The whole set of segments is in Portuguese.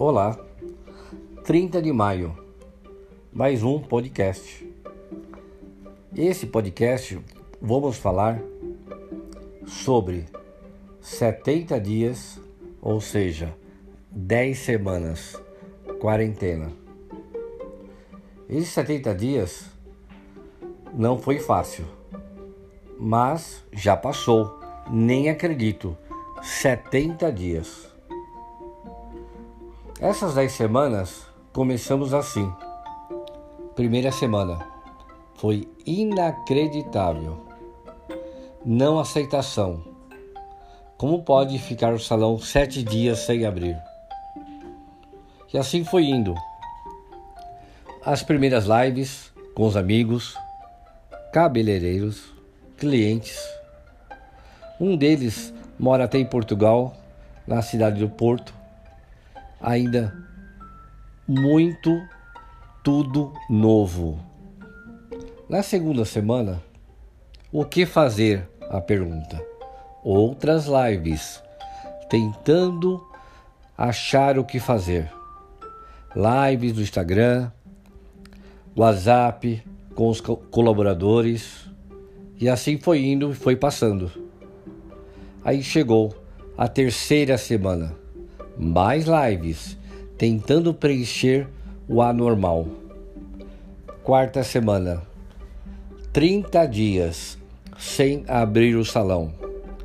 Olá, 30 de maio, mais um podcast. Esse podcast vamos falar sobre 70 dias, ou seja, 10 semanas, quarentena. Esses 70 dias não foi fácil, mas já passou, nem acredito. 70 dias. Essas 10 semanas começamos assim. Primeira semana foi inacreditável. Não aceitação. Como pode ficar o salão sete dias sem abrir? E assim foi indo. As primeiras lives com os amigos, cabeleireiros, clientes. Um deles mora até em Portugal, na cidade do Porto. Ainda muito tudo novo. Na segunda semana, o que fazer? A pergunta. Outras lives, tentando achar o que fazer. Lives do Instagram, WhatsApp com os colaboradores e assim foi indo e foi passando. Aí chegou a terceira semana, mais lives, tentando preencher o anormal. Quarta semana, 30 dias sem abrir o salão.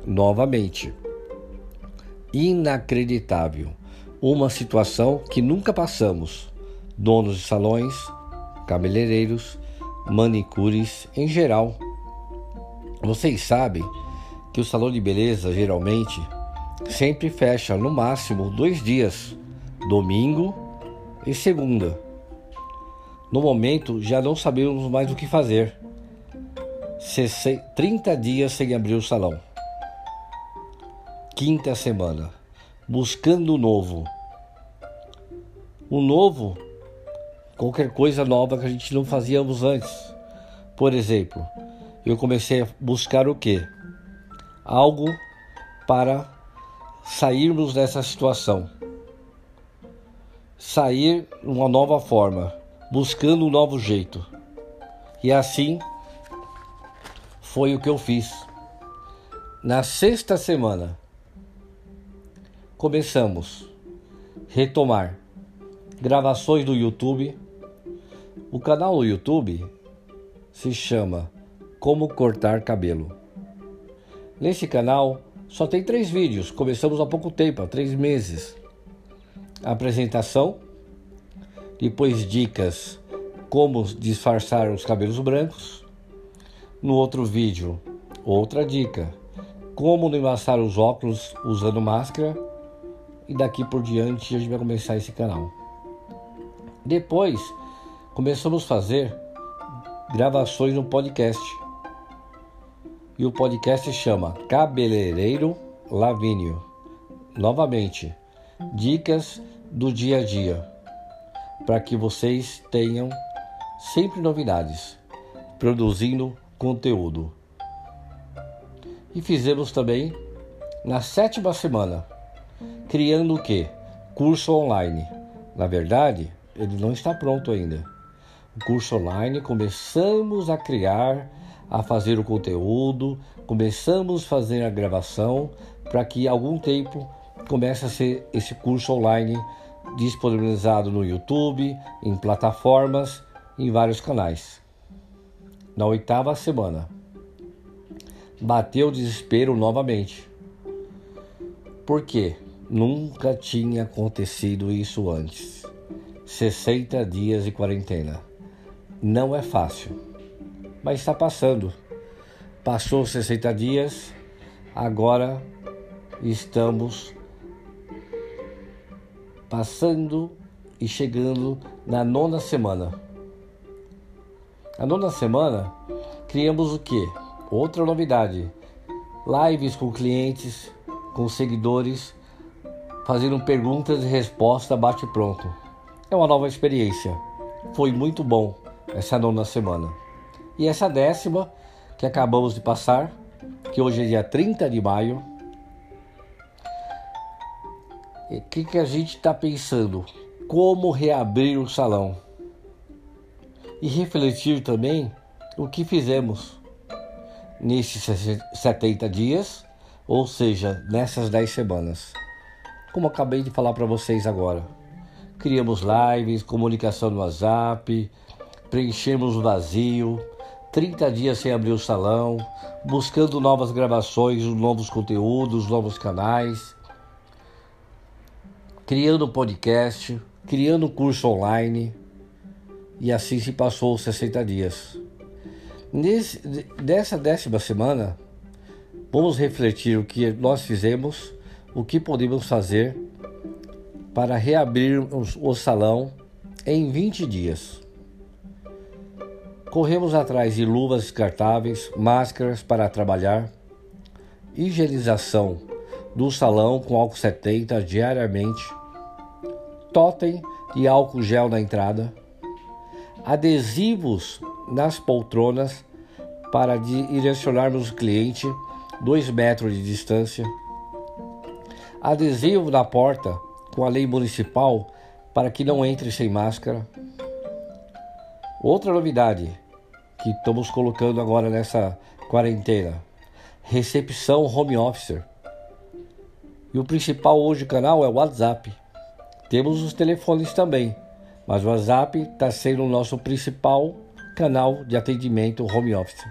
Novamente. Inacreditável. Uma situação que nunca passamos. Donos de salões, cabeleireiros, manicures em geral. Vocês sabem que o salão de beleza geralmente sempre fecha no máximo dois dias, domingo e segunda. No momento já não sabemos mais o que fazer. 30 dias sem abrir o salão. Quinta semana, buscando o novo. O novo qualquer coisa nova que a gente não fazíamos antes. Por exemplo, eu comecei a buscar o que? Algo para sairmos dessa situação. Sair uma nova forma, buscando um novo jeito. E assim foi o que eu fiz. Na sexta semana, começamos retomar gravações do YouTube o canal do YouTube se chama Como Cortar Cabelo. Nesse canal só tem três vídeos, começamos há pouco tempo, há três meses. apresentação, depois dicas como disfarçar os cabelos brancos. No outro vídeo, outra dica, como não embaçar os óculos usando máscara. E daqui por diante a gente vai começar esse canal. Depois começamos a fazer gravações no podcast. E o podcast chama Cabeleireiro Lavínio. Novamente, dicas do dia a dia para que vocês tenham sempre novidades, produzindo conteúdo. E fizemos também na sétima semana, criando o que? Curso online. Na verdade, ele não está pronto ainda o curso online, começamos a criar, a fazer o conteúdo, começamos a fazer a gravação para que algum tempo comece a ser esse curso online disponibilizado no YouTube, em plataformas, em vários canais. Na oitava semana, bateu o desespero novamente. Por quê? Nunca tinha acontecido isso antes. 60 dias de quarentena. Não é fácil, mas está passando. Passou 60 dias, agora estamos passando e chegando na nona semana. A nona semana criamos o que? Outra novidade: lives com clientes, com seguidores, fazendo perguntas e respostas bate pronto. É uma nova experiência. Foi muito bom essa nona semana. E essa décima, que acabamos de passar, que hoje é dia 30 de maio, O que, que a gente está pensando? Como reabrir o salão? E refletir também o que fizemos nesses 70 dias, ou seja, nessas 10 semanas. Como acabei de falar para vocês agora. Criamos lives, comunicação no WhatsApp, preenchemos o vazio, 30 dias sem abrir o salão, buscando novas gravações, novos conteúdos, novos canais, criando podcast, criando curso online, e assim se passou os 60 dias. Nesse, dessa décima semana, vamos refletir o que nós fizemos, o que podemos fazer para reabrir o salão em 20 dias. Corremos atrás de luvas descartáveis, máscaras para trabalhar, higienização do salão com álcool 70 diariamente, totem e álcool gel na entrada, adesivos nas poltronas para direcionarmos o cliente dois metros de distância, adesivo na porta com a lei municipal para que não entre sem máscara. Outra novidade que estamos colocando agora nessa quarentena: recepção home office. E o principal hoje canal é o WhatsApp. Temos os telefones também, mas o WhatsApp está sendo o nosso principal canal de atendimento home office.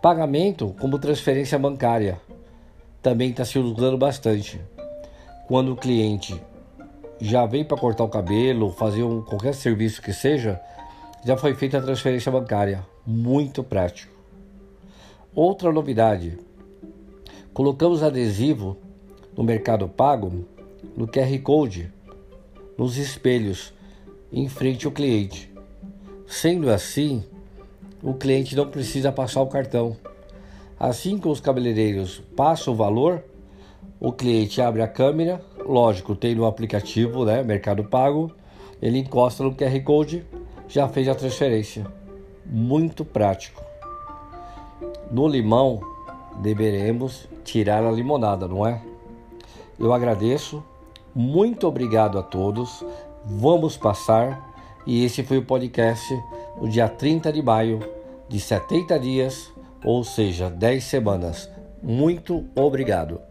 Pagamento como transferência bancária também está se usando bastante. Quando o cliente já vem para cortar o cabelo, fazer um, qualquer serviço que seja, já foi feita a transferência bancária. Muito prático. Outra novidade: colocamos adesivo no Mercado Pago no QR Code nos espelhos em frente ao cliente. Sendo assim, o cliente não precisa passar o cartão. Assim que os cabeleireiros passam o valor, o cliente abre a câmera, lógico, tem no aplicativo, né, Mercado Pago, ele encosta no QR Code, já fez a transferência. Muito prático. No limão, deveremos tirar a limonada, não é? Eu agradeço, muito obrigado a todos. Vamos passar e esse foi o podcast no dia 30 de maio de 70 dias, ou seja, 10 semanas. Muito obrigado.